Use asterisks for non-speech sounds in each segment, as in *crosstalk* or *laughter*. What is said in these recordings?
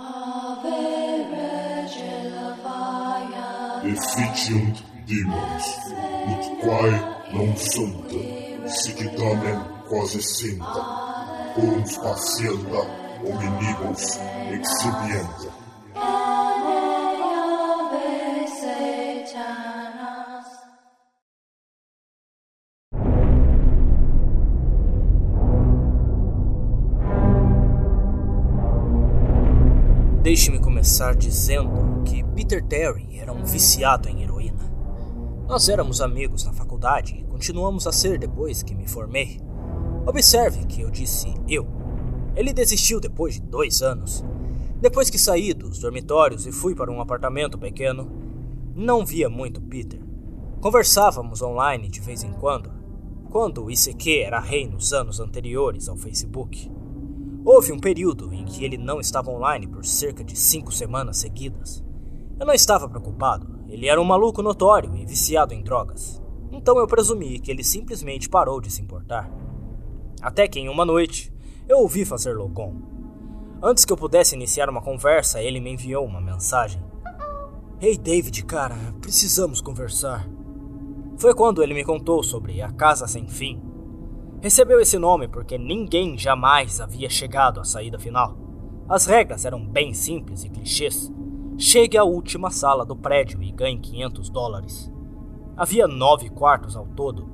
Ave Regina Via Efficient demons, ut quae non sunt, sic tamen quasi sinta, quum spatienta hominibus exhibienta. Começar dizendo que Peter Terry era um viciado em heroína. Nós éramos amigos na faculdade e continuamos a ser depois que me formei. Observe que eu disse eu. Ele desistiu depois de dois anos. Depois que saí dos dormitórios e fui para um apartamento pequeno, não via muito Peter. Conversávamos online de vez em quando, quando o ICQ era rei nos anos anteriores ao Facebook. Houve um período em que ele não estava online por cerca de cinco semanas seguidas. Eu não estava preocupado, ele era um maluco notório e viciado em drogas. Então eu presumi que ele simplesmente parou de se importar. Até que em uma noite, eu ouvi fazer logon. Antes que eu pudesse iniciar uma conversa, ele me enviou uma mensagem. Ei, hey David, cara, precisamos conversar. Foi quando ele me contou sobre a Casa Sem Fim, Recebeu esse nome porque ninguém jamais havia chegado à saída final. As regras eram bem simples e clichês. Chegue à última sala do prédio e ganhe 500 dólares. Havia nove quartos ao todo.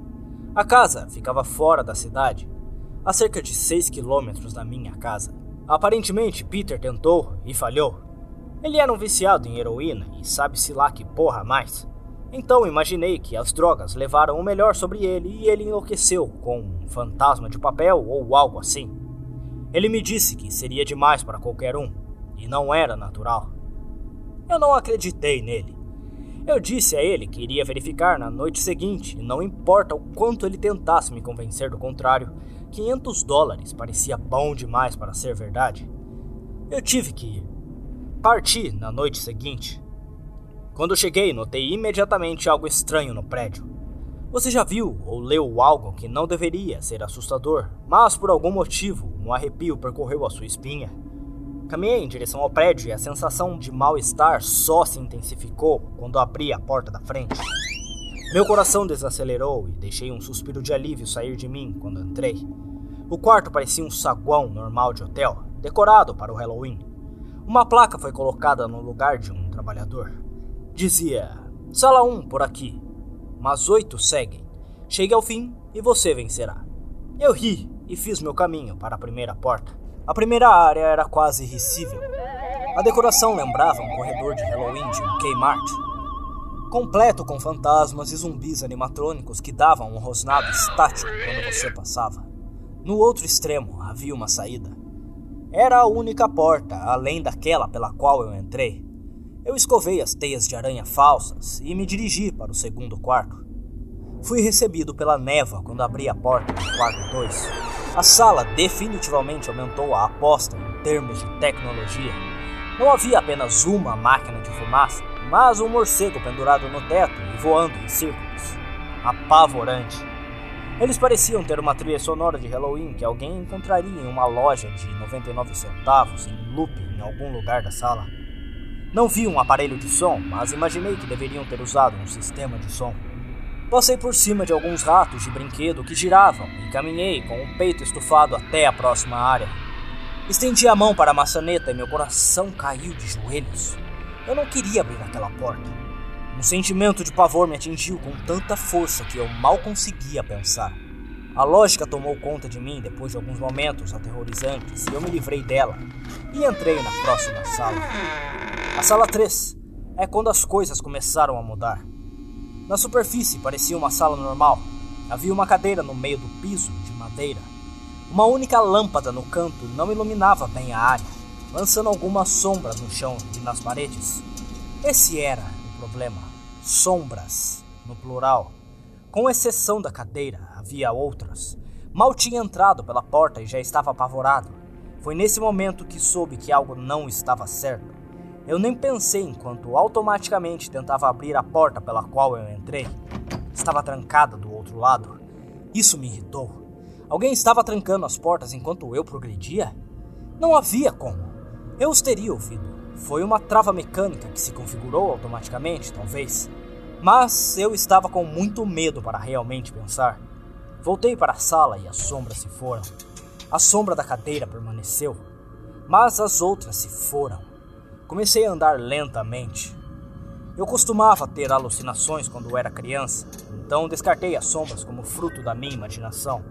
A casa ficava fora da cidade, a cerca de 6 quilômetros da minha casa. Aparentemente, Peter tentou e falhou. Ele era um viciado em heroína e sabe-se lá que porra mais. Então imaginei que as drogas levaram o melhor sobre ele e ele enlouqueceu com um fantasma de papel ou algo assim. Ele me disse que seria demais para qualquer um e não era natural. Eu não acreditei nele. Eu disse a ele que iria verificar na noite seguinte e não importa o quanto ele tentasse me convencer do contrário, 500 dólares parecia bom demais para ser verdade. Eu tive que ir. Parti na noite seguinte quando cheguei, notei imediatamente algo estranho no prédio. Você já viu ou leu algo que não deveria ser assustador, mas por algum motivo um arrepio percorreu a sua espinha? Caminhei em direção ao prédio e a sensação de mal-estar só se intensificou quando abri a porta da frente. Meu coração desacelerou e deixei um suspiro de alívio sair de mim quando entrei. O quarto parecia um saguão normal de hotel, decorado para o Halloween. Uma placa foi colocada no lugar de um trabalhador. Dizia: Sala 1 por aqui, mas oito seguem. Chegue ao fim e você vencerá. Eu ri e fiz meu caminho para a primeira porta. A primeira área era quase irrissível. A decoração lembrava um corredor de Halloween de um Kmart, completo com fantasmas e zumbis animatrônicos que davam um rosnado estático quando você passava. No outro extremo havia uma saída. Era a única porta, além daquela pela qual eu entrei. Eu escovei as teias de aranha falsas e me dirigi para o segundo quarto. Fui recebido pela neva quando abri a porta do quarto 2. A sala definitivamente aumentou a aposta em termos de tecnologia. Não havia apenas uma máquina de fumaça, mas um morcego pendurado no teto e voando em círculos. Apavorante. Eles pareciam ter uma trilha sonora de Halloween que alguém encontraria em uma loja de 99 centavos em loop em algum lugar da sala. Não vi um aparelho de som, mas imaginei que deveriam ter usado um sistema de som. Passei por cima de alguns ratos de brinquedo que giravam e caminhei com o peito estufado até a próxima área. Estendi a mão para a maçaneta e meu coração caiu de joelhos. Eu não queria abrir aquela porta. Um sentimento de pavor me atingiu com tanta força que eu mal conseguia pensar. A lógica tomou conta de mim depois de alguns momentos aterrorizantes e eu me livrei dela e entrei na próxima sala. A sala 3 é quando as coisas começaram a mudar. Na superfície parecia uma sala normal. Havia uma cadeira no meio do piso de madeira. Uma única lâmpada no canto não iluminava bem a área, lançando algumas sombras no chão e nas paredes. Esse era o problema: sombras, no plural. Com exceção da cadeira, havia outras. Mal tinha entrado pela porta e já estava apavorado. Foi nesse momento que soube que algo não estava certo. Eu nem pensei enquanto automaticamente tentava abrir a porta pela qual eu entrei. Estava trancada do outro lado. Isso me irritou. Alguém estava trancando as portas enquanto eu progredia? Não havia como. Eu os teria ouvido. Foi uma trava mecânica que se configurou automaticamente, talvez. Mas eu estava com muito medo para realmente pensar. Voltei para a sala e as sombras se foram. A sombra da cadeira permaneceu, mas as outras se foram. Comecei a andar lentamente. Eu costumava ter alucinações quando era criança, então descartei as sombras como fruto da minha imaginação.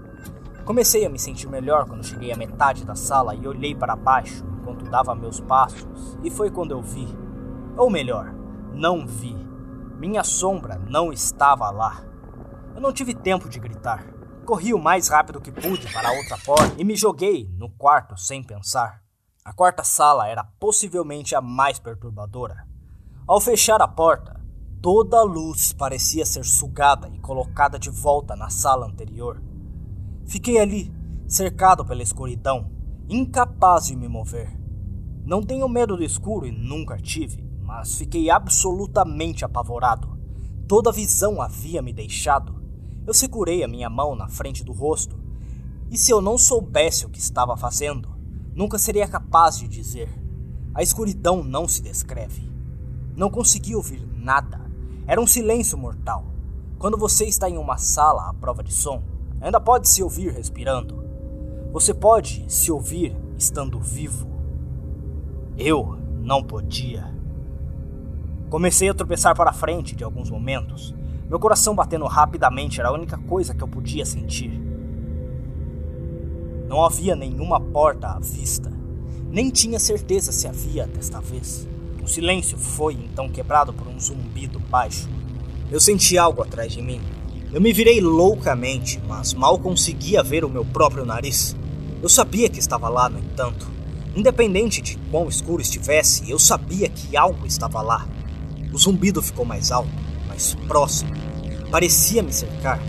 Comecei a me sentir melhor quando cheguei à metade da sala e olhei para baixo enquanto dava meus passos, e foi quando eu vi. Ou melhor, não vi. Minha sombra não estava lá. Eu não tive tempo de gritar. Corri o mais rápido que pude para a outra porta e me joguei no quarto sem pensar. A quarta sala era possivelmente a mais perturbadora. Ao fechar a porta, toda a luz parecia ser sugada e colocada de volta na sala anterior. Fiquei ali, cercado pela escuridão, incapaz de me mover. Não tenho medo do escuro e nunca tive, mas fiquei absolutamente apavorado. Toda a visão havia me deixado. Eu segurei a minha mão na frente do rosto, e se eu não soubesse o que estava fazendo, nunca seria capaz de dizer. A escuridão não se descreve. Não consegui ouvir nada. Era um silêncio mortal. Quando você está em uma sala à prova de som, ainda pode se ouvir respirando. Você pode se ouvir estando vivo. Eu não podia. Comecei a tropeçar para frente de alguns momentos. Meu coração batendo rapidamente era a única coisa que eu podia sentir. Não havia nenhuma porta à vista. Nem tinha certeza se havia desta vez. O silêncio foi então quebrado por um zumbido baixo. Eu senti algo atrás de mim. Eu me virei loucamente, mas mal conseguia ver o meu próprio nariz. Eu sabia que estava lá, no entanto. Independente de quão escuro estivesse, eu sabia que algo estava lá. O zumbido ficou mais alto, mais próximo. Parecia me cercar,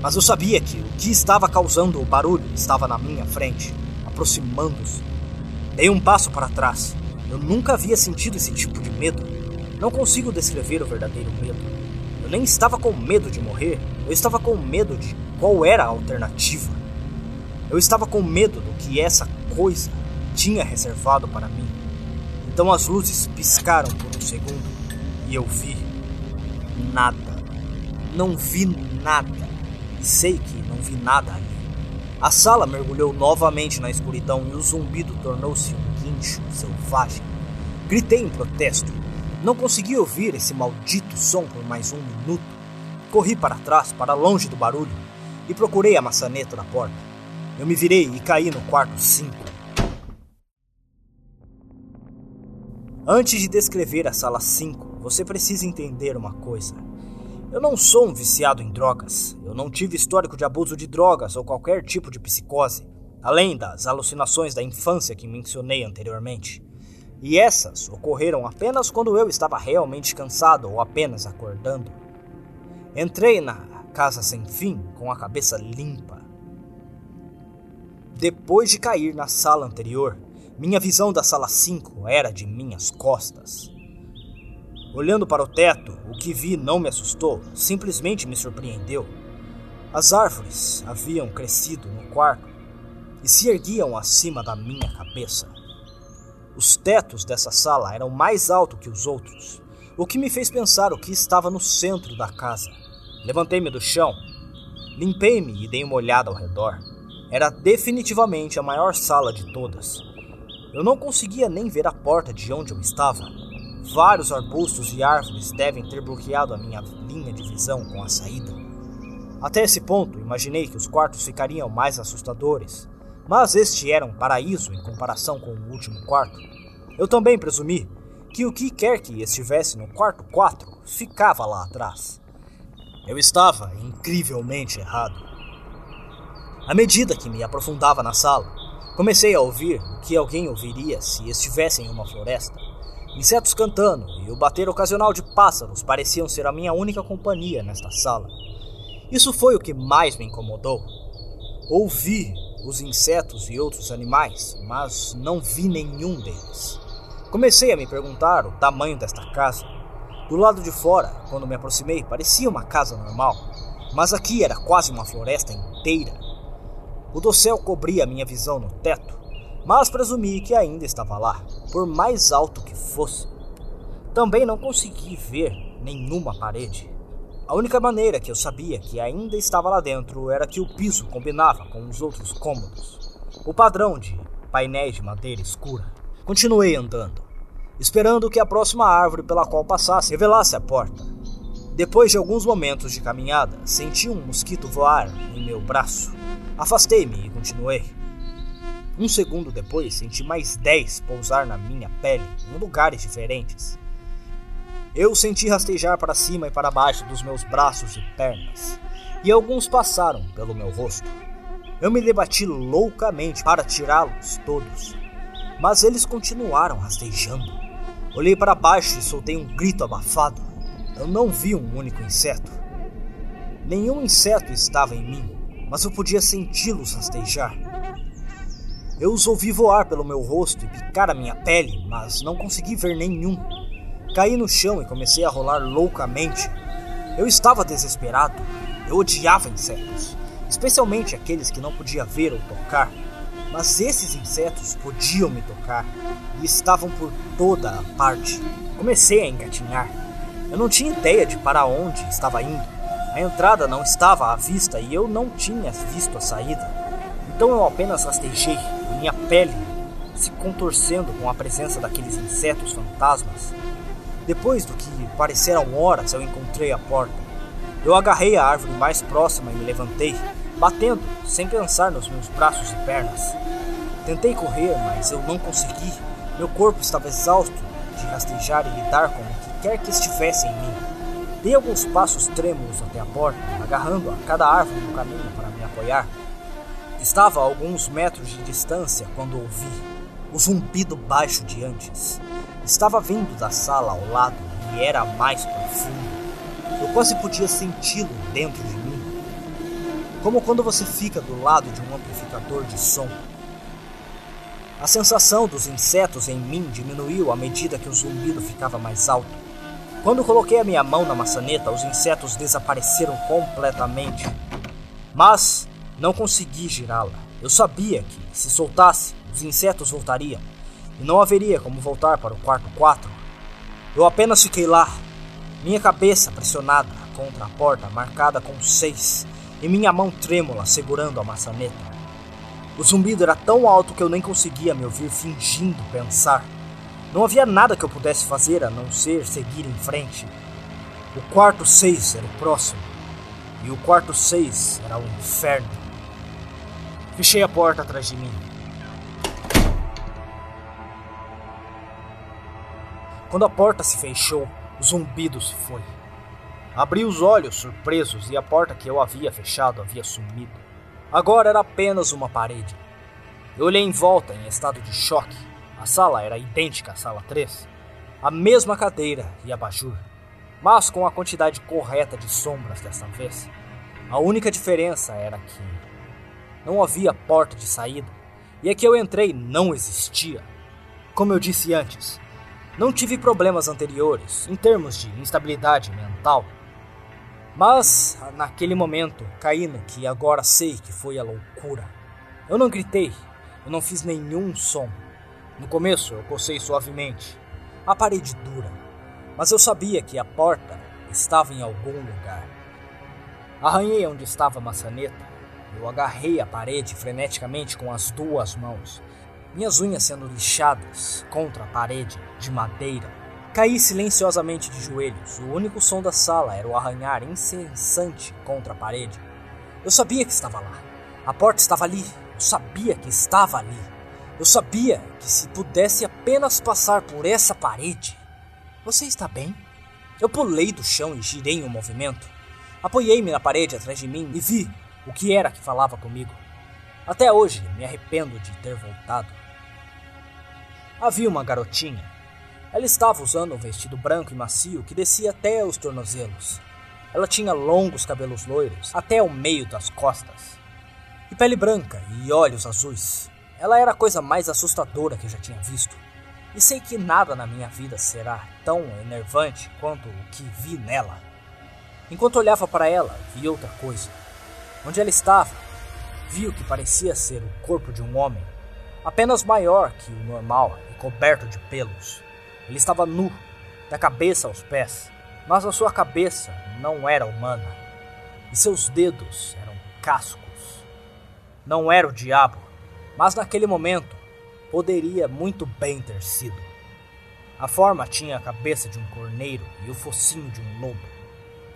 mas eu sabia que o que estava causando o barulho estava na minha frente, aproximando-se. Dei um passo para trás eu nunca havia sentido esse tipo de medo. Não consigo descrever o verdadeiro medo. Eu nem estava com medo de morrer, eu estava com medo de qual era a alternativa. Eu estava com medo do que essa coisa tinha reservado para mim. Então as luzes piscaram por um segundo e eu vi nada. Não vi nada. E sei que não vi nada ali. A sala mergulhou novamente na escuridão e o zumbido tornou-se um guincho selvagem. Gritei em protesto. Não consegui ouvir esse maldito som por mais um minuto. Corri para trás, para longe do barulho, e procurei a maçaneta da porta. Eu me virei e caí no quarto 5. Antes de descrever a sala 5, você precisa entender uma coisa. Eu não sou um viciado em drogas. Eu não tive histórico de abuso de drogas ou qualquer tipo de psicose além das alucinações da infância que mencionei anteriormente. E essas ocorreram apenas quando eu estava realmente cansado ou apenas acordando. Entrei na casa sem fim com a cabeça limpa. Depois de cair na sala anterior, minha visão da sala 5 era de minhas costas. Olhando para o teto, o que vi não me assustou, simplesmente me surpreendeu. As árvores haviam crescido no quarto e se erguiam acima da minha cabeça. Os tetos dessa sala eram mais altos que os outros, o que me fez pensar o que estava no centro da casa. Levantei-me do chão, limpei-me e dei uma olhada ao redor. Era definitivamente a maior sala de todas. Eu não conseguia nem ver a porta de onde eu estava. Vários arbustos e árvores devem ter bloqueado a minha linha de visão com a saída. Até esse ponto, imaginei que os quartos ficariam mais assustadores, mas este era um paraíso em comparação com o último quarto. Eu também presumi que o que quer que estivesse no quarto 4 ficava lá atrás. Eu estava incrivelmente errado. À medida que me aprofundava na sala, comecei a ouvir o que alguém ouviria se estivesse em uma floresta. Insetos cantando e o bater ocasional de pássaros pareciam ser a minha única companhia nesta sala. Isso foi o que mais me incomodou. Ouvir os insetos e outros animais, mas não vi nenhum deles. Comecei a me perguntar o tamanho desta casa. Do lado de fora, quando me aproximei, parecia uma casa normal, mas aqui era quase uma floresta inteira. O dossel cobria minha visão no teto, mas presumi que ainda estava lá, por mais alto que fosse. Também não consegui ver nenhuma parede. A única maneira que eu sabia que ainda estava lá dentro era que o piso combinava com os outros cômodos. O padrão de painéis de madeira escura. Continuei andando, esperando que a próxima árvore pela qual passasse revelasse a porta. Depois de alguns momentos de caminhada, senti um mosquito voar em meu braço. Afastei-me e continuei. Um segundo depois, senti mais dez pousar na minha pele, em lugares diferentes. Eu senti rastejar para cima e para baixo dos meus braços e pernas, e alguns passaram pelo meu rosto. Eu me debati loucamente para tirá-los todos, mas eles continuaram rastejando. Olhei para baixo e soltei um grito abafado. Eu não vi um único inseto. Nenhum inseto estava em mim, mas eu podia senti-los rastejar. Eu os ouvi voar pelo meu rosto e picar a minha pele, mas não consegui ver nenhum. Caí no chão e comecei a rolar loucamente. Eu estava desesperado. Eu odiava insetos, especialmente aqueles que não podia ver ou tocar. Mas esses insetos podiam me tocar e estavam por toda a parte. Comecei a engatinhar. Eu não tinha ideia de para onde estava indo. A entrada não estava à vista e eu não tinha visto a saída. Então eu apenas rastejei, minha pele se contorcendo com a presença daqueles insetos fantasmas. Depois do que pareceram horas, eu encontrei a porta. Eu agarrei a árvore mais próxima e me levantei, batendo, sem pensar nos meus braços e pernas. Tentei correr, mas eu não consegui. Meu corpo estava exausto de rastejar e lidar com o que quer que estivesse em mim. Dei alguns passos trêmulos até a porta, agarrando a cada árvore no caminho para me apoiar. Estava a alguns metros de distância quando ouvi o zumbido baixo de antes. Estava vindo da sala ao lado e era mais profundo. Eu quase podia senti-lo dentro de mim. Como quando você fica do lado de um amplificador de som. A sensação dos insetos em mim diminuiu à medida que o zumbido ficava mais alto. Quando coloquei a minha mão na maçaneta, os insetos desapareceram completamente. Mas não consegui girá-la. Eu sabia que, se soltasse, os insetos voltariam e não haveria como voltar para o quarto 4. Eu apenas fiquei lá, minha cabeça pressionada contra a porta marcada com seis e minha mão trêmula segurando a maçaneta. O zumbido era tão alto que eu nem conseguia me ouvir fingindo pensar. Não havia nada que eu pudesse fazer a não ser seguir em frente. O quarto 6 era o próximo, e o quarto 6 era o inferno. Fechei a porta atrás de mim Quando a porta se fechou, o zumbido se foi. Abri os olhos surpresos e a porta que eu havia fechado havia sumido. Agora era apenas uma parede. Eu olhei em volta em estado de choque. A sala era idêntica à sala 3. A mesma cadeira e abajur, mas com a quantidade correta de sombras desta vez. A única diferença era que não havia porta de saída e a que eu entrei não existia. Como eu disse antes, não tive problemas anteriores em termos de instabilidade mental. Mas, naquele momento, caí no que agora sei que foi a loucura. Eu não gritei, eu não fiz nenhum som. No começo, eu cocei suavemente, a parede dura, mas eu sabia que a porta estava em algum lugar. Arranhei onde estava a maçaneta. Eu agarrei a parede freneticamente com as duas mãos minhas unhas sendo lixadas contra a parede de madeira. Caí silenciosamente de joelhos. O único som da sala era o arranhar incessante contra a parede. Eu sabia que estava lá. A porta estava ali. Eu sabia que estava ali. Eu sabia que se pudesse apenas passar por essa parede. Você está bem? Eu pulei do chão e girei em um movimento. Apoiei-me na parede atrás de mim e vi o que era que falava comigo. Até hoje me arrependo de ter voltado. Havia uma garotinha. Ela estava usando um vestido branco e macio que descia até os tornozelos. Ela tinha longos cabelos loiros até o meio das costas, e pele branca e olhos azuis. Ela era a coisa mais assustadora que eu já tinha visto. E sei que nada na minha vida será tão enervante quanto o que vi nela. Enquanto olhava para ela, vi outra coisa. Onde ela estava, vi o que parecia ser o corpo de um homem apenas maior que o normal e coberto de pelos. Ele estava nu, da cabeça aos pés, mas a sua cabeça não era humana e seus dedos eram cascos. Não era o diabo, mas naquele momento poderia muito bem ter sido. A forma tinha a cabeça de um corneiro e o focinho de um lobo.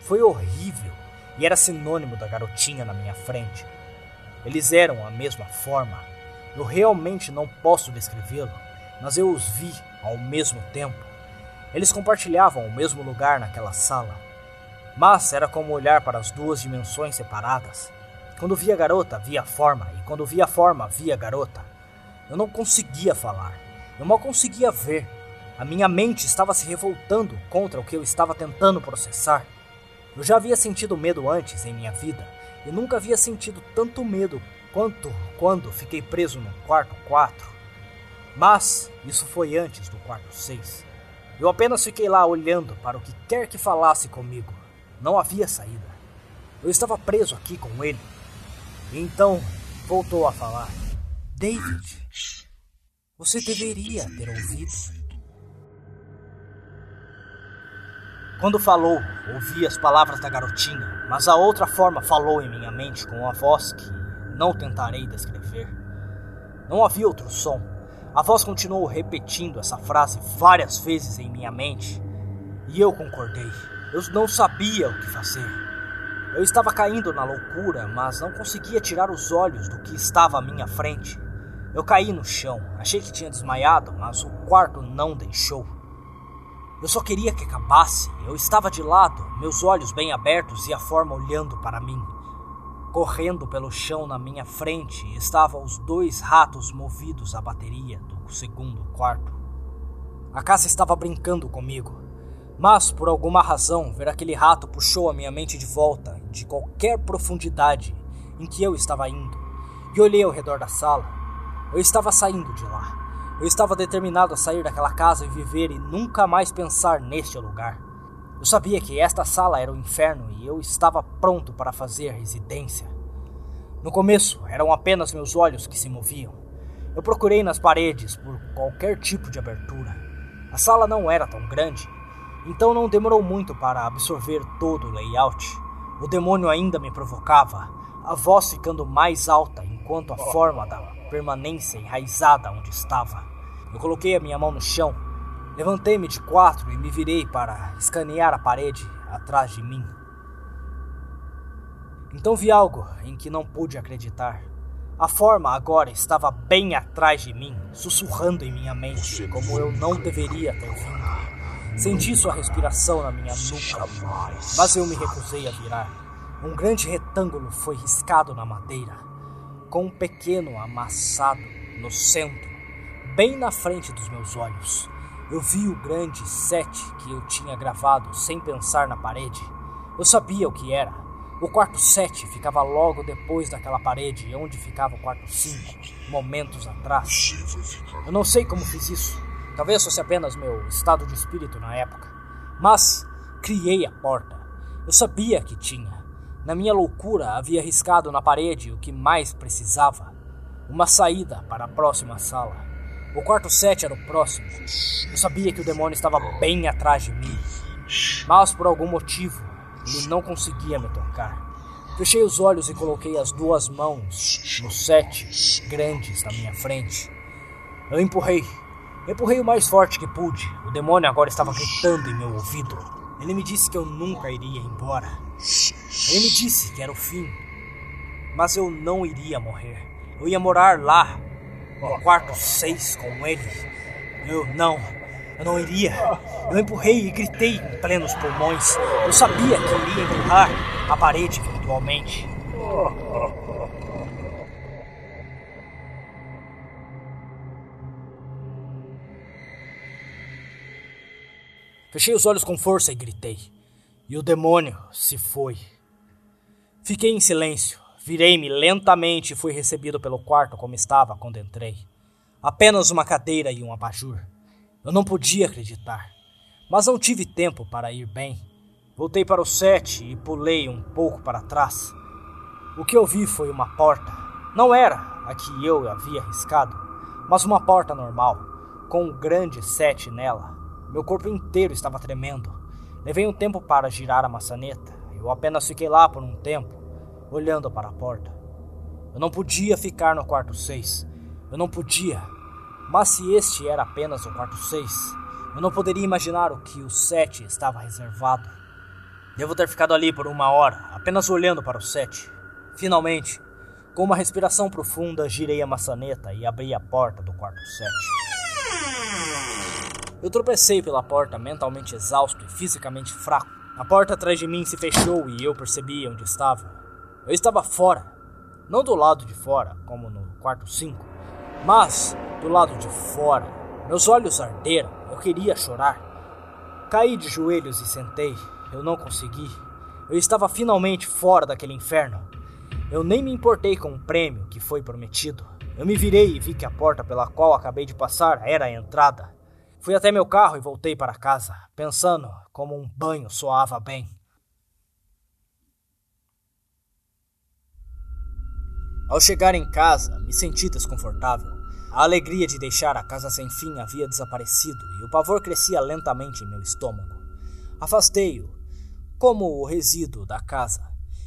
Foi horrível e era sinônimo da garotinha na minha frente. Eles eram a mesma forma. Eu realmente não posso descrevê-lo, mas eu os vi ao mesmo tempo. Eles compartilhavam o mesmo lugar naquela sala. Mas era como olhar para as duas dimensões separadas. Quando via a garota, via a forma, e quando via a forma, via a garota. Eu não conseguia falar. Eu mal conseguia ver. A minha mente estava se revoltando contra o que eu estava tentando processar. Eu já havia sentido medo antes em minha vida e nunca havia sentido tanto medo quanto quando fiquei preso no quarto 4. Mas isso foi antes do quarto 6. Eu apenas fiquei lá olhando para o que quer que falasse comigo. Não havia saída. Eu estava preso aqui com ele. E então voltou a falar: David, você deveria ter ouvido. Quando falou, ouvi as palavras da garotinha, mas a outra forma falou em minha mente com uma voz que não tentarei descrever. Não havia outro som. A voz continuou repetindo essa frase várias vezes em minha mente. E eu concordei. Eu não sabia o que fazer. Eu estava caindo na loucura, mas não conseguia tirar os olhos do que estava à minha frente. Eu caí no chão. Achei que tinha desmaiado, mas o quarto não deixou. Eu só queria que acabasse. Eu estava de lado, meus olhos bem abertos e a forma olhando para mim. Correndo pelo chão na minha frente estavam os dois ratos movidos à bateria do segundo quarto. A casa estava brincando comigo, mas por alguma razão ver aquele rato puxou a minha mente de volta de qualquer profundidade em que eu estava indo e olhei ao redor da sala. Eu estava saindo de lá. Eu estava determinado a sair daquela casa e viver e nunca mais pensar neste lugar. Eu sabia que esta sala era o inferno e eu estava pronto para fazer residência. No começo, eram apenas meus olhos que se moviam. Eu procurei nas paredes por qualquer tipo de abertura. A sala não era tão grande, então não demorou muito para absorver todo o layout. O demônio ainda me provocava, a voz ficando mais alta enquanto a forma da permanência enraizada onde estava. Eu coloquei a minha mão no chão, levantei-me de quatro e me virei para escanear a parede atrás de mim. Então vi algo em que não pude acreditar. A forma agora estava bem atrás de mim, sussurrando em minha mente, como eu não deveria ter vindo. Senti sua respiração na minha nuca, mas eu me recusei a virar. Um grande retângulo foi riscado na madeira, com um pequeno amassado no centro bem na frente dos meus olhos. Eu vi o grande 7 que eu tinha gravado sem pensar na parede. Eu sabia o que era. O quarto 7 ficava logo depois daquela parede onde ficava o quarto 5, momentos atrás. Eu não sei como fiz isso. Talvez fosse apenas meu estado de espírito na época. Mas criei a porta. Eu sabia que tinha. Na minha loucura, havia riscado na parede o que mais precisava: uma saída para a próxima sala. O quarto 7 era o próximo. Eu sabia que o demônio estava bem atrás de mim. Mas por algum motivo, ele não conseguia me tocar. Fechei os olhos e coloquei as duas mãos nos sete grandes na minha frente. Eu empurrei. Empurrei o mais forte que pude. O demônio agora estava gritando em meu ouvido. Ele me disse que eu nunca iria embora. Ele me disse que era o fim. Mas eu não iria morrer. Eu ia morar lá, no quarto 6 com ele. Eu não, eu não iria. Eu empurrei e gritei em plenos pulmões. Eu sabia que iria empurrar a parede virtualmente. Fechei os olhos com força e gritei. E o demônio se foi. Fiquei em silêncio, Virei-me lentamente e fui recebido pelo quarto como estava quando entrei. Apenas uma cadeira e um abajur. Eu não podia acreditar. Mas não tive tempo para ir bem. Voltei para o set e pulei um pouco para trás. O que eu vi foi uma porta. Não era a que eu havia arriscado, mas uma porta normal, com um grande sete nela. Meu corpo inteiro estava tremendo. Levei um tempo para girar a maçaneta. Eu apenas fiquei lá por um tempo, olhando para a porta. Eu não podia ficar no quarto 6. Eu não podia. Mas se este era apenas o quarto 6, eu não poderia imaginar o que o 7 estava reservado. Devo ter ficado ali por uma hora, apenas olhando para o 7. Finalmente, com uma respiração profunda, girei a maçaneta e abri a porta do quarto 7. Eu tropecei pela porta, mentalmente exausto e fisicamente fraco. A porta atrás de mim se fechou e eu percebi onde estava. Eu estava fora, não do lado de fora, como no quarto 5, mas do lado de fora. Meus olhos arderam, eu queria chorar. Caí de joelhos e sentei. Eu não consegui. Eu estava finalmente fora daquele inferno. Eu nem me importei com o prêmio que foi prometido. Eu me virei e vi que a porta pela qual acabei de passar era a entrada. Fui até meu carro e voltei para casa, pensando como um banho soava bem. Ao chegar em casa, me senti desconfortável. A alegria de deixar a casa sem fim havia desaparecido e o pavor crescia lentamente em meu estômago. Afastei-o, como o resíduo da casa,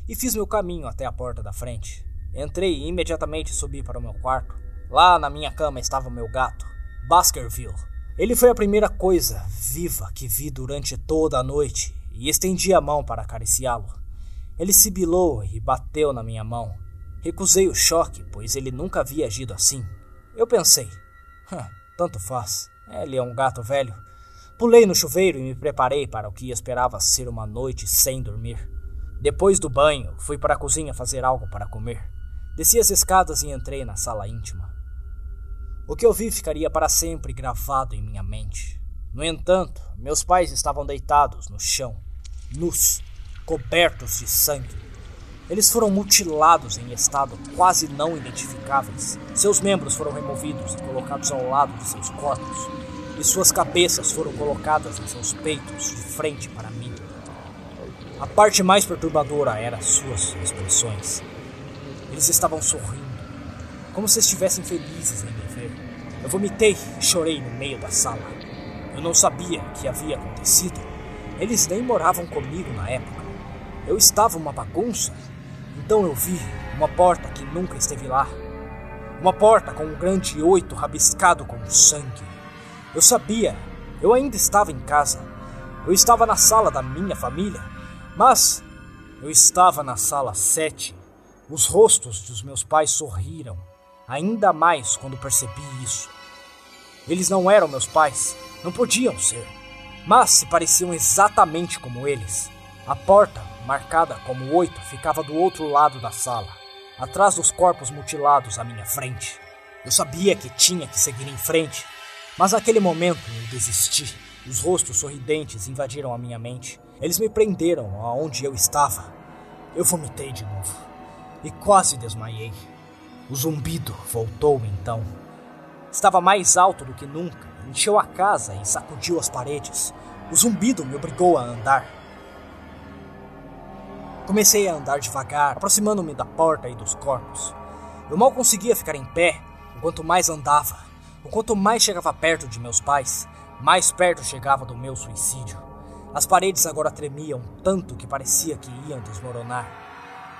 e fiz meu caminho até a porta da frente. Entrei e imediatamente subi para o meu quarto. Lá na minha cama estava meu gato, Baskerville. Ele foi a primeira coisa viva que vi durante toda a noite e estendi a mão para acariciá-lo. Ele sibilou e bateu na minha mão. Recusei o choque, pois ele nunca havia agido assim. Eu pensei, tanto faz, ele é um gato velho. Pulei no chuveiro e me preparei para o que esperava ser uma noite sem dormir. Depois do banho, fui para a cozinha fazer algo para comer. Desci as escadas e entrei na sala íntima. O que eu vi ficaria para sempre gravado em minha mente. No entanto, meus pais estavam deitados no chão, nus, cobertos de sangue. Eles foram mutilados em estado quase não identificáveis. Seus membros foram removidos e colocados ao lado de seus corpos, e suas cabeças foram colocadas em seus peitos de frente para mim. A parte mais perturbadora era suas expressões. Eles estavam sorrindo, como se estivessem felizes em me ver. Eu vomitei e chorei no meio da sala. Eu não sabia o que havia acontecido. Eles nem moravam comigo na época. Eu estava uma bagunça então eu vi uma porta que nunca esteve lá. Uma porta com um grande oito rabiscado com sangue. Eu sabia, eu ainda estava em casa. Eu estava na sala da minha família, mas eu estava na sala sete. Os rostos dos meus pais sorriram, ainda mais quando percebi isso. Eles não eram meus pais, não podiam ser, mas se pareciam exatamente como eles. A porta marcada como oito, ficava do outro lado da sala, atrás dos corpos mutilados à minha frente. Eu sabia que tinha que seguir em frente, mas naquele momento eu desisti. Os rostos sorridentes invadiram a minha mente. Eles me prenderam aonde eu estava. Eu vomitei de novo e quase desmaiei. O zumbido voltou então. Estava mais alto do que nunca, encheu a casa e sacudiu as paredes. O zumbido me obrigou a andar. Comecei a andar devagar, aproximando-me da porta e dos corpos. Eu mal conseguia ficar em pé, enquanto mais andava. O quanto mais chegava perto de meus pais, mais perto chegava do meu suicídio. As paredes agora tremiam tanto que parecia que iam desmoronar.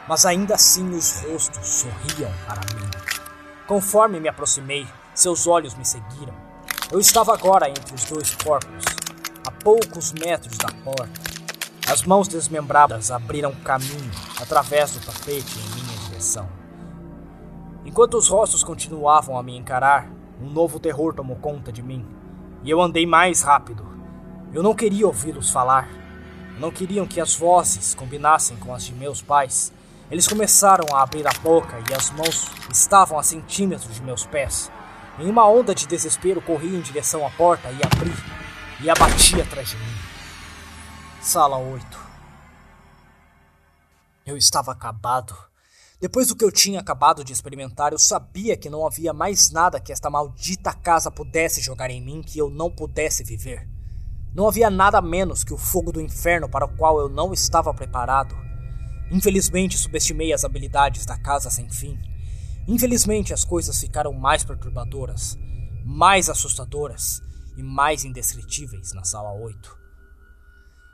Mas ainda assim os rostos sorriam para mim. Conforme me aproximei, seus olhos me seguiram. Eu estava agora entre os dois corpos, a poucos metros da porta. As mãos desmembradas abriram caminho através do tapete em minha direção. Enquanto os rostos continuavam a me encarar, um novo terror tomou conta de mim, e eu andei mais rápido. Eu não queria ouvi-los falar. Não queriam que as vozes combinassem com as de meus pais. Eles começaram a abrir a boca e as mãos estavam a centímetros de meus pés. Em uma onda de desespero, corri em direção à porta e abri, e abati atrás de mim. Sala 8. Eu estava acabado. Depois do que eu tinha acabado de experimentar, eu sabia que não havia mais nada que esta maldita casa pudesse jogar em mim que eu não pudesse viver. Não havia nada menos que o fogo do inferno para o qual eu não estava preparado. Infelizmente, subestimei as habilidades da casa sem fim. Infelizmente, as coisas ficaram mais perturbadoras. mais assustadoras e mais indescritíveis na sala 8.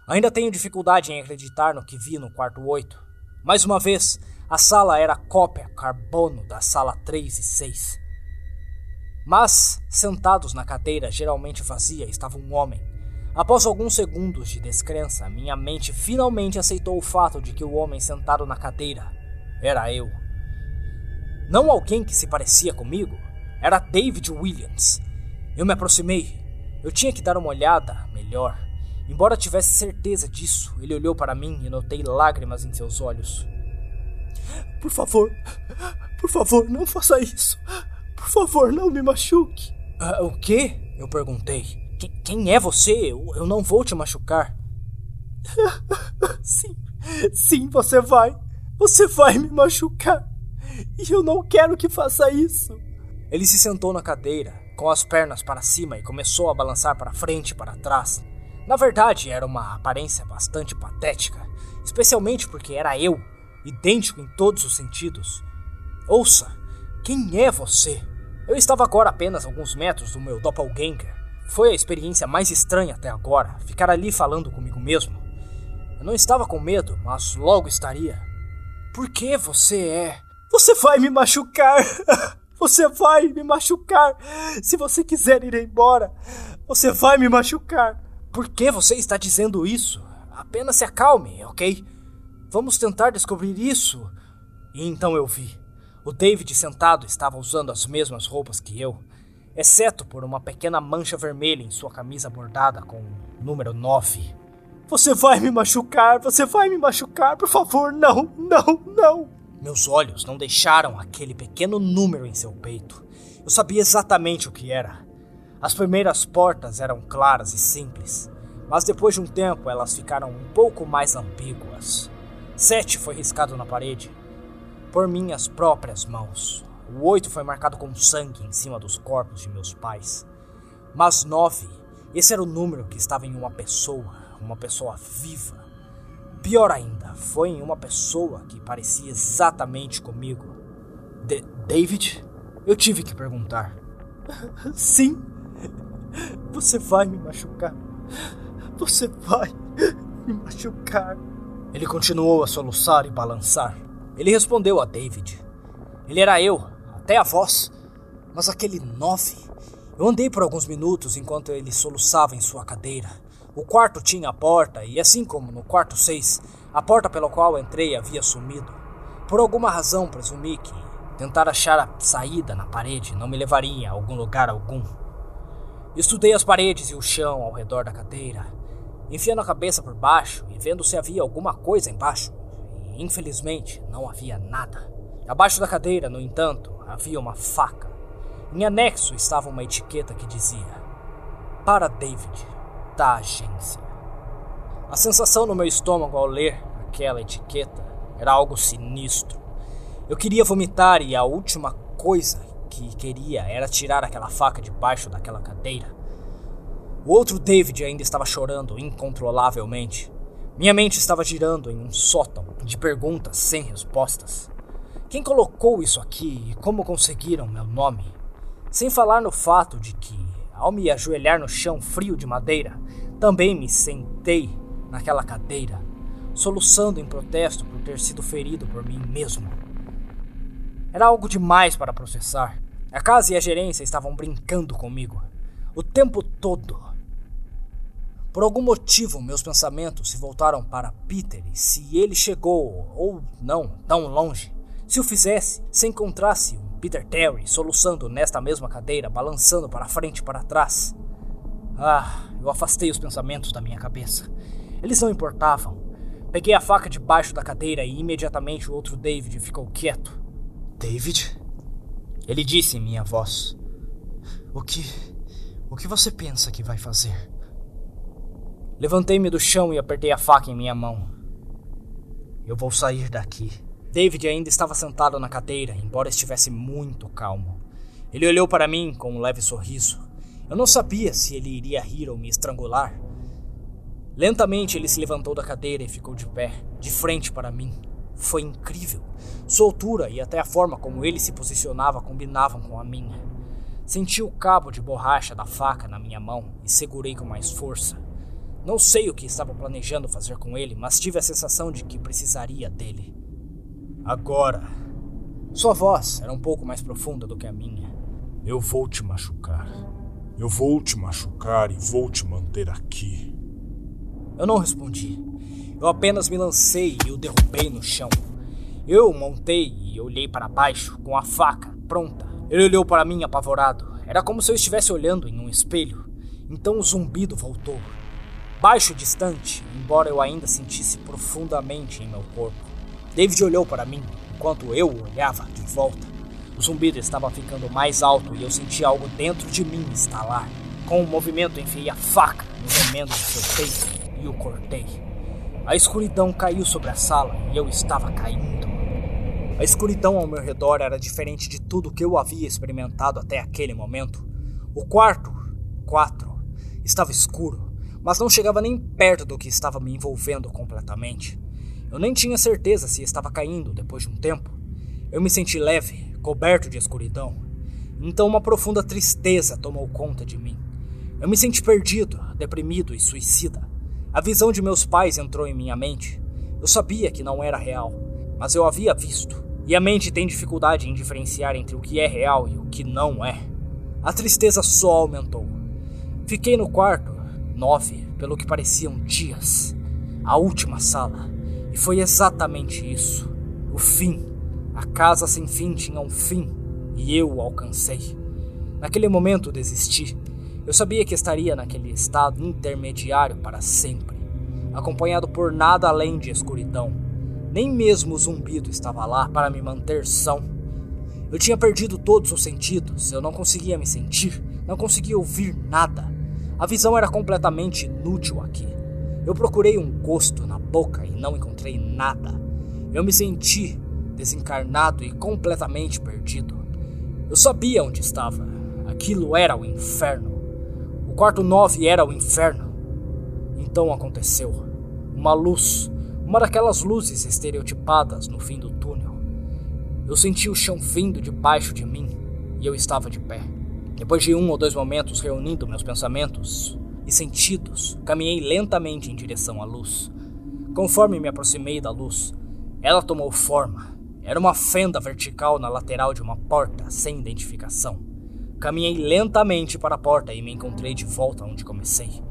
Ainda tenho dificuldade em acreditar no que vi no quarto 8. Mais uma vez, a sala era cópia carbono da sala 3 e 6. Mas, sentados na cadeira geralmente vazia, estava um homem. Após alguns segundos de descrença, minha mente finalmente aceitou o fato de que o homem sentado na cadeira era eu. Não alguém que se parecia comigo, era David Williams. Eu me aproximei. Eu tinha que dar uma olhada melhor. Embora tivesse certeza disso, ele olhou para mim e notei lágrimas em seus olhos. Por favor, por favor, não faça isso. Por favor, não me machuque. Uh, o quê? Eu perguntei. Qu quem é você? Eu, eu não vou te machucar. *laughs* sim, sim, você vai. Você vai me machucar. E eu não quero que faça isso. Ele se sentou na cadeira, com as pernas para cima e começou a balançar para frente e para trás. Na verdade, era uma aparência bastante patética, especialmente porque era eu, idêntico em todos os sentidos. Ouça, quem é você? Eu estava agora apenas alguns metros do meu doppelganger. Foi a experiência mais estranha até agora, ficar ali falando comigo mesmo. Eu não estava com medo, mas logo estaria. Por que você é? Você vai me machucar! *laughs* Você vai me machucar! Se você quiser ir embora, você vai me machucar! Por que você está dizendo isso? Apenas se acalme, ok? Vamos tentar descobrir isso. E então eu vi. O David sentado estava usando as mesmas roupas que eu, exceto por uma pequena mancha vermelha em sua camisa bordada com o número 9. Você vai me machucar, você vai me machucar, por favor, não, não, não. Meus olhos não deixaram aquele pequeno número em seu peito. Eu sabia exatamente o que era. As primeiras portas eram claras e simples, mas depois de um tempo elas ficaram um pouco mais ambíguas. Sete foi riscado na parede, por minhas próprias mãos. O oito foi marcado com sangue em cima dos corpos de meus pais. Mas nove, esse era o número que estava em uma pessoa, uma pessoa viva. Pior ainda, foi em uma pessoa que parecia exatamente comigo. David? Eu tive que perguntar. *laughs* Sim. Você vai me machucar. Você vai me machucar. Ele continuou a soluçar e balançar. Ele respondeu a David. Ele era eu, até a voz. Mas aquele nove. Eu andei por alguns minutos enquanto ele soluçava em sua cadeira. O quarto tinha a porta, e assim como no quarto seis, a porta pela qual entrei havia sumido. Por alguma razão presumi que tentar achar a saída na parede não me levaria a algum lugar algum. Estudei as paredes e o chão ao redor da cadeira, enfiando a cabeça por baixo e vendo se havia alguma coisa embaixo. Infelizmente, não havia nada. Abaixo da cadeira, no entanto, havia uma faca. Em anexo estava uma etiqueta que dizia: Para David, da agência. A sensação no meu estômago ao ler aquela etiqueta era algo sinistro. Eu queria vomitar e a última coisa que queria era tirar aquela faca debaixo daquela cadeira. O outro David ainda estava chorando incontrolavelmente. Minha mente estava girando em um sótão de perguntas sem respostas. Quem colocou isso aqui e como conseguiram meu nome? Sem falar no fato de que, ao me ajoelhar no chão frio de madeira, também me sentei naquela cadeira, soluçando em protesto por ter sido ferido por mim mesmo. Era algo demais para processar. A casa e a gerência estavam brincando comigo o tempo todo. Por algum motivo, meus pensamentos se voltaram para Peter e se ele chegou ou não tão longe. Se o fizesse, se encontrasse um Peter Terry soluçando nesta mesma cadeira, balançando para frente e para trás. Ah, eu afastei os pensamentos da minha cabeça. Eles não importavam. Peguei a faca debaixo da cadeira e imediatamente o outro David ficou quieto. David? Ele disse em minha voz: O que. O que você pensa que vai fazer? Levantei-me do chão e apertei a faca em minha mão. Eu vou sair daqui. David ainda estava sentado na cadeira, embora estivesse muito calmo. Ele olhou para mim com um leve sorriso. Eu não sabia se ele iria rir ou me estrangular. Lentamente ele se levantou da cadeira e ficou de pé, de frente para mim. Foi incrível. Sua altura e até a forma como ele se posicionava combinavam com a minha. Senti o cabo de borracha da faca na minha mão e segurei com mais força. Não sei o que estava planejando fazer com ele, mas tive a sensação de que precisaria dele. Agora. Sua voz era um pouco mais profunda do que a minha. Eu vou te machucar. Eu vou te machucar e vou te manter aqui. Eu não respondi. Eu apenas me lancei e o derrubei no chão. Eu montei e olhei para baixo, com a faca pronta. Ele olhou para mim apavorado. Era como se eu estivesse olhando em um espelho. Então o zumbido voltou. Baixo e distante, embora eu ainda sentisse profundamente em meu corpo. David olhou para mim, enquanto eu olhava de volta. O zumbido estava ficando mais alto e eu senti algo dentro de mim estalar. Com o um movimento, enfiei a faca no remendo de seu peito e o cortei. A escuridão caiu sobre a sala e eu estava caindo. A escuridão ao meu redor era diferente de tudo que eu havia experimentado até aquele momento. O quarto, quatro, estava escuro, mas não chegava nem perto do que estava me envolvendo completamente. Eu nem tinha certeza se estava caindo depois de um tempo. Eu me senti leve, coberto de escuridão. Então uma profunda tristeza tomou conta de mim. Eu me senti perdido, deprimido e suicida. A visão de meus pais entrou em minha mente. Eu sabia que não era real, mas eu havia visto. E a mente tem dificuldade em diferenciar entre o que é real e o que não é. A tristeza só aumentou. Fiquei no quarto, nove, pelo que pareciam dias. A última sala. E foi exatamente isso. O fim. A casa sem fim tinha um fim. E eu o alcancei. Naquele momento desisti. Eu sabia que estaria naquele estado intermediário para sempre, acompanhado por nada além de escuridão. Nem mesmo o zumbido estava lá para me manter são. Eu tinha perdido todos os sentidos, eu não conseguia me sentir, não conseguia ouvir nada. A visão era completamente inútil aqui. Eu procurei um gosto na boca e não encontrei nada. Eu me senti desencarnado e completamente perdido. Eu sabia onde estava. Aquilo era o inferno quarto 9 era o inferno. Então aconteceu. Uma luz, uma daquelas luzes estereotipadas no fim do túnel. Eu senti o chão vindo debaixo de mim e eu estava de pé. Depois de um ou dois momentos reunindo meus pensamentos e sentidos, caminhei lentamente em direção à luz. Conforme me aproximei da luz, ela tomou forma. Era uma fenda vertical na lateral de uma porta sem identificação. Caminhei lentamente para a porta e me encontrei de volta onde comecei.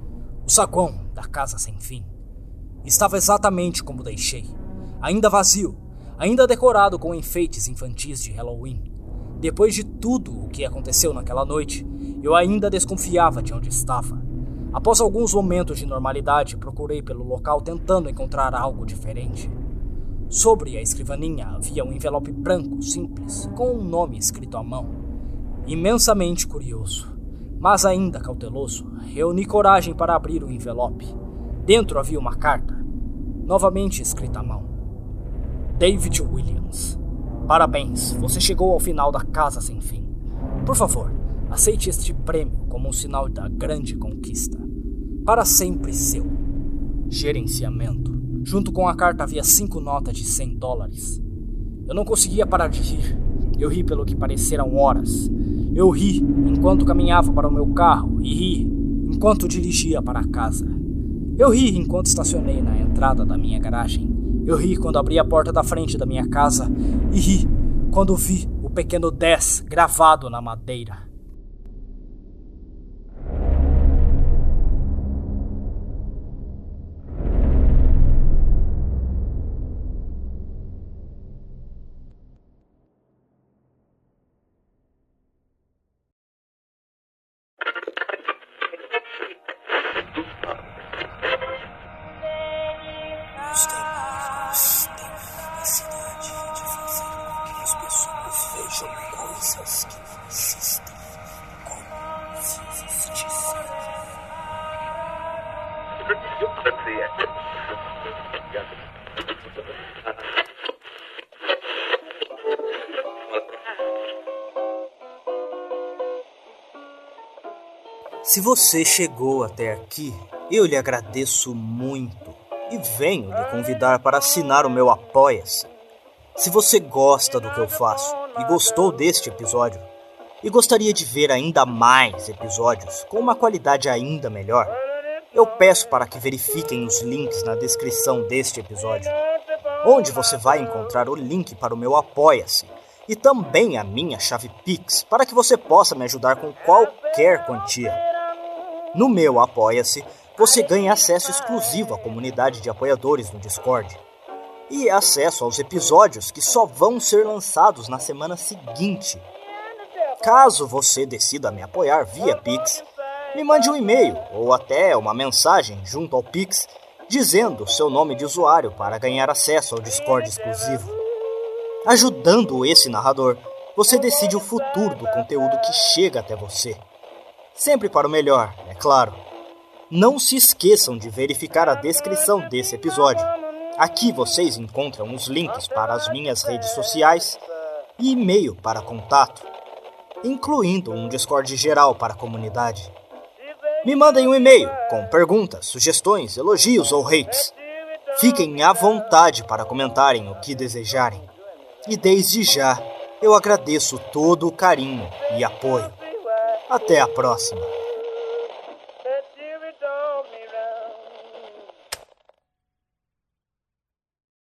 O saguão da casa sem fim. Estava exatamente como deixei. Ainda vazio, ainda decorado com enfeites infantis de Halloween. Depois de tudo o que aconteceu naquela noite, eu ainda desconfiava de onde estava. Após alguns momentos de normalidade, procurei pelo local tentando encontrar algo diferente. Sobre a escrivaninha havia um envelope branco simples, com um nome escrito à mão. Imensamente curioso, mas ainda cauteloso, reuni coragem para abrir o envelope. Dentro havia uma carta, novamente escrita à mão. David Williams. Parabéns, você chegou ao final da casa sem fim. Por favor, aceite este prêmio como um sinal da grande conquista. Para sempre seu. Gerenciamento. Junto com a carta havia cinco notas de 100 dólares. Eu não conseguia parar de rir. Eu ri pelo que pareceram horas. Eu ri enquanto caminhava para o meu carro e ri enquanto dirigia para casa. Eu ri enquanto estacionei na entrada da minha garagem. Eu ri quando abri a porta da frente da minha casa e ri quando vi o pequeno 10 gravado na madeira. Se você chegou até aqui, eu lhe agradeço muito e venho lhe convidar para assinar o meu Apoia-se. Se você gosta do que eu faço e gostou deste episódio, e gostaria de ver ainda mais episódios com uma qualidade ainda melhor, eu peço para que verifiquem os links na descrição deste episódio, onde você vai encontrar o link para o meu Apoia-se e também a minha chave Pix para que você possa me ajudar com qualquer quantia. No meu Apoia-se, você ganha acesso exclusivo à comunidade de apoiadores no Discord e acesso aos episódios que só vão ser lançados na semana seguinte. Caso você decida me apoiar via Pix, me mande um e-mail ou até uma mensagem junto ao Pix dizendo seu nome de usuário para ganhar acesso ao Discord exclusivo. Ajudando esse narrador, você decide o futuro do conteúdo que chega até você. Sempre para o melhor, é claro. Não se esqueçam de verificar a descrição desse episódio. Aqui vocês encontram os links para as minhas redes sociais e e-mail para contato, incluindo um Discord geral para a comunidade. Me mandem um e-mail com perguntas, sugestões, elogios ou hates. Fiquem à vontade para comentarem o que desejarem. E desde já, eu agradeço todo o carinho e apoio. Até a próxima!